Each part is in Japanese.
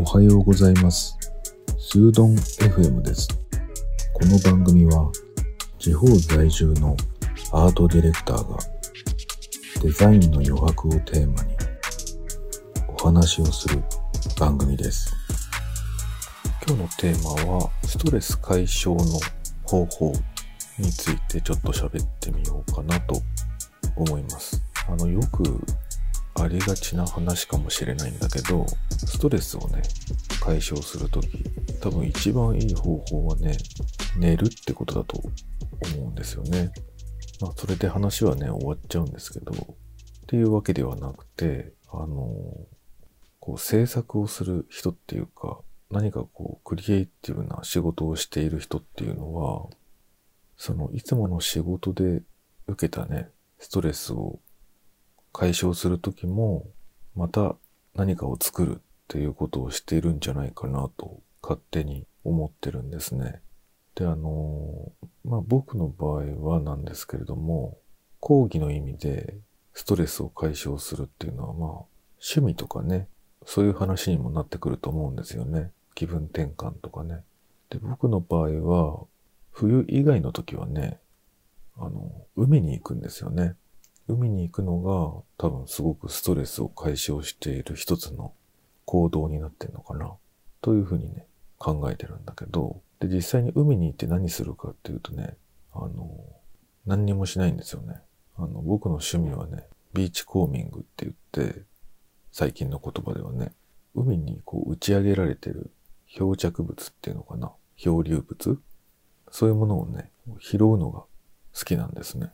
おはようございます。スードン FM です。この番組は地方在住のアートディレクターがデザインの余白をテーマにお話をする番組です。今日のテーマはストレス解消の方法についてちょっと喋ってみようかなと思います。あの、よくありがちな話かもしれないんだけど、ストレスをね、解消するとき、多分一番いい方法はね、寝るってことだと思うんですよね。まあ、それで話はね、終わっちゃうんですけど、っていうわけではなくて、あの、こう制作をする人っていうか、何かこう、クリエイティブな仕事をしている人っていうのは、その、いつもの仕事で受けたね、ストレスを解消するときも、また何かを作るっていうことをしているんじゃないかなと勝手に思ってるんですね。で、あの、まあ、僕の場合はなんですけれども、講義の意味でストレスを解消するっていうのはまあ、趣味とかね、そういう話にもなってくると思うんですよね。気分転換とかね。で、僕の場合は、冬以外の時はね、あの、海に行くんですよね。海に行くのが多分すごくストレスを解消している一つの行動になってんのかな。というふうにね、考えてるんだけど、で、実際に海に行って何するかっていうとね、あの、何にもしないんですよね。あの、僕の趣味はね、ビーチコーミングって言って、最近の言葉ではね、海にこう打ち上げられてる漂着物っていうのかな。漂流物そういうものをね、拾うのが好きなんですね。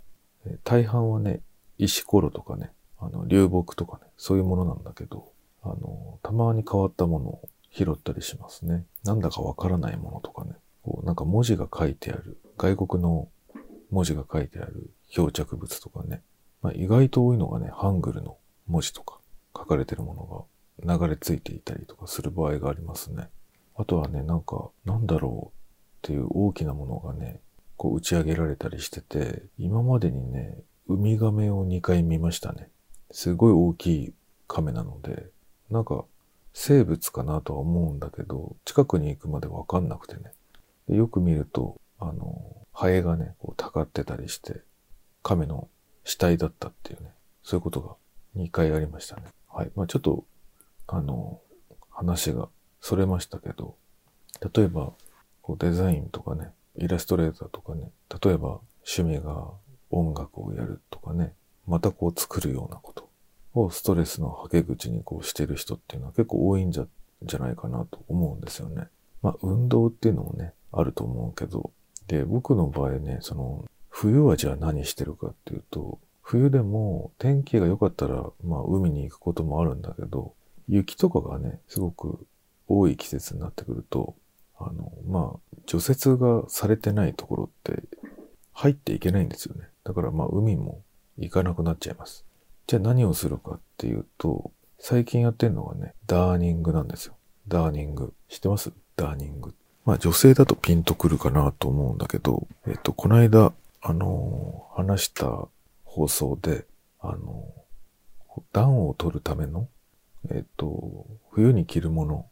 大半はね、石ころとかね、あの、流木とかね、そういうものなんだけど、あの、たまに変わったものを拾ったりしますね。なんだかわからないものとかね、こう、なんか文字が書いてある、外国の文字が書いてある漂着物とかね、まあ、意外と多いのがね、ハングルの文字とか書かれてるものが流れ着いていたりとかする場合がありますね。あとはね、なんか、なんだろうっていう大きなものがね、こう打ち上げられたりしてて、今までにね、ウミガメを2回見ましたね。すごい大きい亀なので、なんか生物かなとは思うんだけど、近くに行くまでわかんなくてね。でよく見ると、あの、ハエがね、こう、たかってたりして、亀の死体だったっていうね、そういうことが2回ありましたね。はい。まあちょっと、あの、話がそれましたけど、例えば、こうデザインとかね、イラストレーターとかね、例えば趣味が音楽をやるとかね、またこう作るようなことをストレスのはけ口にこうしてる人っていうのは結構多いんじゃ、じゃないかなと思うんですよね。まあ運動っていうのもね、あると思うけど、で、僕の場合ね、その、冬はじゃあ何してるかっていうと、冬でも天気が良かったら、まあ海に行くこともあるんだけど、雪とかがね、すごく多い季節になってくると、あの、まあ、除雪がされてないところって入っていけないんですよね。だからまあ海も行かなくなっちゃいます。じゃあ何をするかっていうと、最近やってるのがね、ダーニングなんですよ。ダーニング。知ってます？ダーニング。まあ女性だとピンとくるかなと思うんだけど、えっと、この間、あのー話した放送で、あのー暖を取るための、えっと、冬に着るもの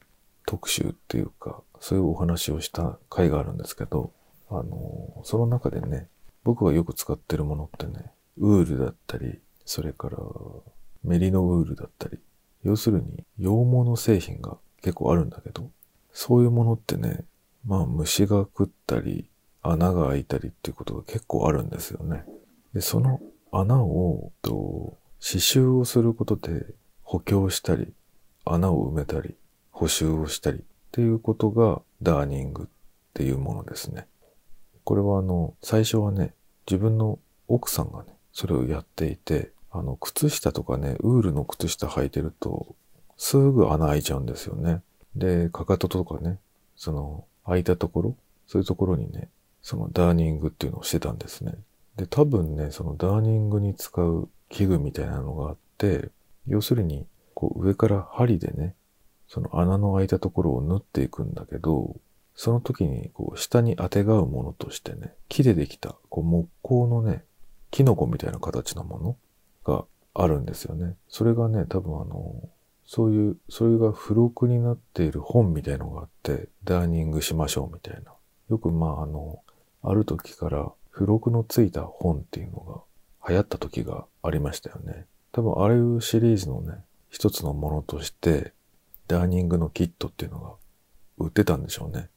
特集っていうか、そういうお話をした回があるんですけど、あの、その中でね、僕がよく使ってるものってね、ウールだったり、それからメリノウールだったり、要するに羊毛の製品が結構あるんだけど、そういうものってね、まあ虫が食ったり、穴が開いたりっていうことが結構あるんですよね。で、その穴を、と、刺繍をすることで補強したり、穴を埋めたり、補修をしたりっていうことがダーニングっていうものですね。これはあの、最初はね、自分の奥さんがね、それをやっていて、あの、靴下とかね、ウールの靴下履いてると、すぐ穴開いちゃうんですよね。で、かかととかね、その、開いたところ、そういうところにね、そのダーニングっていうのをしてたんですね。で、多分ね、そのダーニングに使う器具みたいなのがあって、要するに、こう上から針でね、その穴の開いたところを縫っていくんだけど、その時にこう下に当てがうものとしてね、木でできたこう木工のね、キノコみたいな形のものがあるんですよね。それがね、多分あの、そういう、それが付録になっている本みたいのがあって、ダーニングしましょうみたいな。よくまああの、ある時から付録のついた本っていうのが流行った時がありましたよね。多分ああいうシリーズのね、一つのものとして、ダーニングのキットっていうのが売ってたんでしょうね。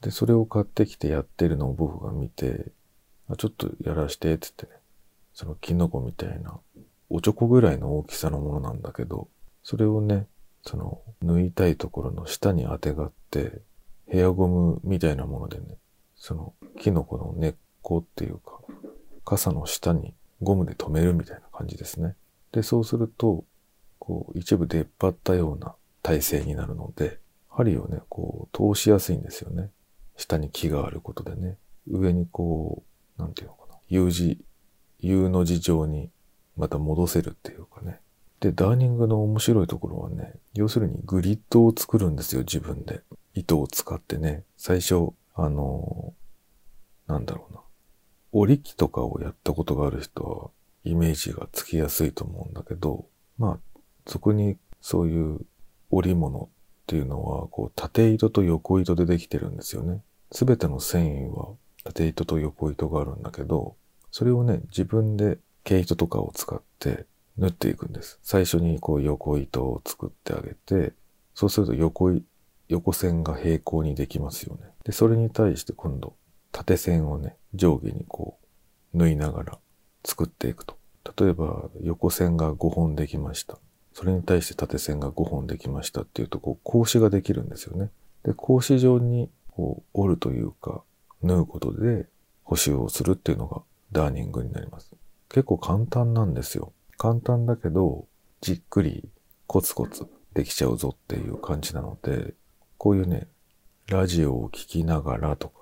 で、それを買ってきてやってるのを僕が見て、あちょっとやらして、つってね。そのキノコみたいな、おちょこぐらいの大きさのものなんだけど、それをね、その、縫いたいところの下に当てがって、ヘアゴムみたいなものでね、その、キノコの根っこっていうか、傘の下にゴムで留めるみたいな感じですね。で、そうすると、こう、一部出っ張ったような体勢になるので、針をね、こう、通しやすいんですよね。下に木があることでね。上にこう、なんていうのかな。U 字、U の字状にまた戻せるっていうかね。で、ダーニングの面白いところはね、要するにグリッドを作るんですよ、自分で。糸を使ってね。最初、あの、なんだろうな。織り機とかをやったことがある人は、イメージがつきやすいと思うんだけど、まあ、そこにそういう織物っていうのは、こう、縦糸と横糸でできてるんですよね。すべての繊維は縦糸と横糸があるんだけど、それをね、自分で毛糸とかを使って縫っていくんです。最初にこう横糸を作ってあげて、そうすると横横線が平行にできますよね。で、それに対して今度、縦線をね、上下にこう、縫いながら作っていくと。例えば、横線が5本できました。それに対して縦線が5本できましたっていうと、こう、格子ができるんですよね。で、格子状に、こう、折るというか、縫うことで補修をするっていうのがダーニングになります。結構簡単なんですよ。簡単だけど、じっくりコツコツできちゃうぞっていう感じなので、こういうね、ラジオを聴きながらとか、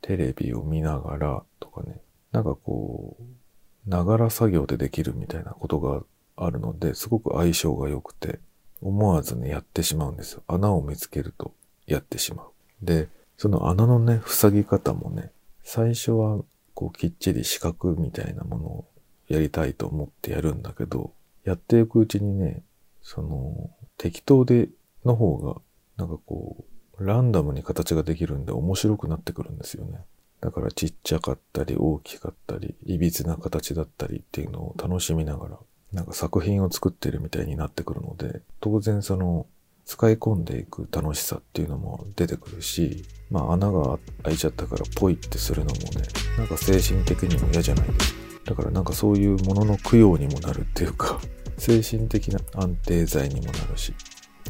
テレビを見ながらとかね、なんかこう、ながら作業でできるみたいなことがあるので、すごく相性が良くて、思わずね、やってしまうんですよ。穴を見つけるとやってしまう。で、その穴のね、塞ぎ方もね、最初はこうきっちり四角みたいなものをやりたいと思ってやるんだけど、やっていくうちにね、その、適当での方がなんかこう、ランダムに形ができるんで面白くなってくるんですよね。だからちっちゃかったり大きかったり、歪な形だったりっていうのを楽しみながら、なんか作品を作ってるみたいになってくるので、当然その、使い込んでいく楽しさっていうのも出てくるし、まあ穴が開いちゃったからポイってするのもね、なんか精神的にも嫌じゃないですかだからなんかそういうものの供養にもなるっていうか、精神的な安定剤にもなるし、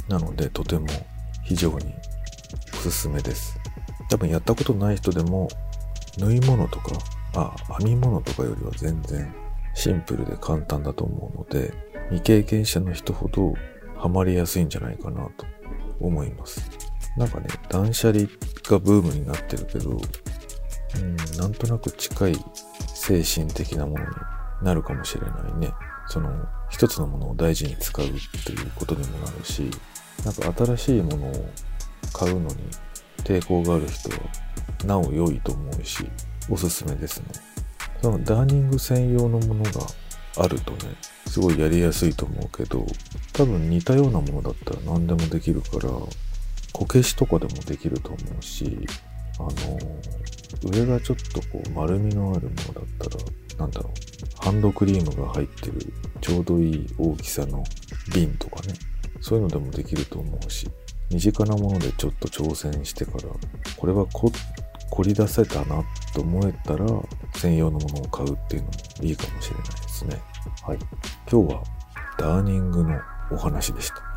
なのでとても非常におすすめです。多分やったことない人でも縫い物とか、あ、編み物とかよりは全然シンプルで簡単だと思うので、未経験者の人ほどハマりやすいんじゃないかなと思います。なんかね、断捨離がブームになってるけど、うん、なんとなく近い精神的なものになるかもしれないね。その、一つのものを大事に使うっていうことにもなるし、なんか新しいものを買うのに抵抗がある人はなお良いと思うし、おすすめですね。そのダーニング専用のものがあるとね、すごいやりやすいと思うけど、多分似たようなものだったら何でもできるから、こけしとかでもできると思うし、あの、上がちょっとこう丸みのあるものだったら、なんだろう、ハンドクリームが入ってるちょうどいい大きさの瓶とかね、そういうのでもできると思うし、身近なものでちょっと挑戦してから、これは凝り出せたなと思えたら、専用のものを買うっていうのもいいかもしれないですね。はい。今日はダーニングのお話でした。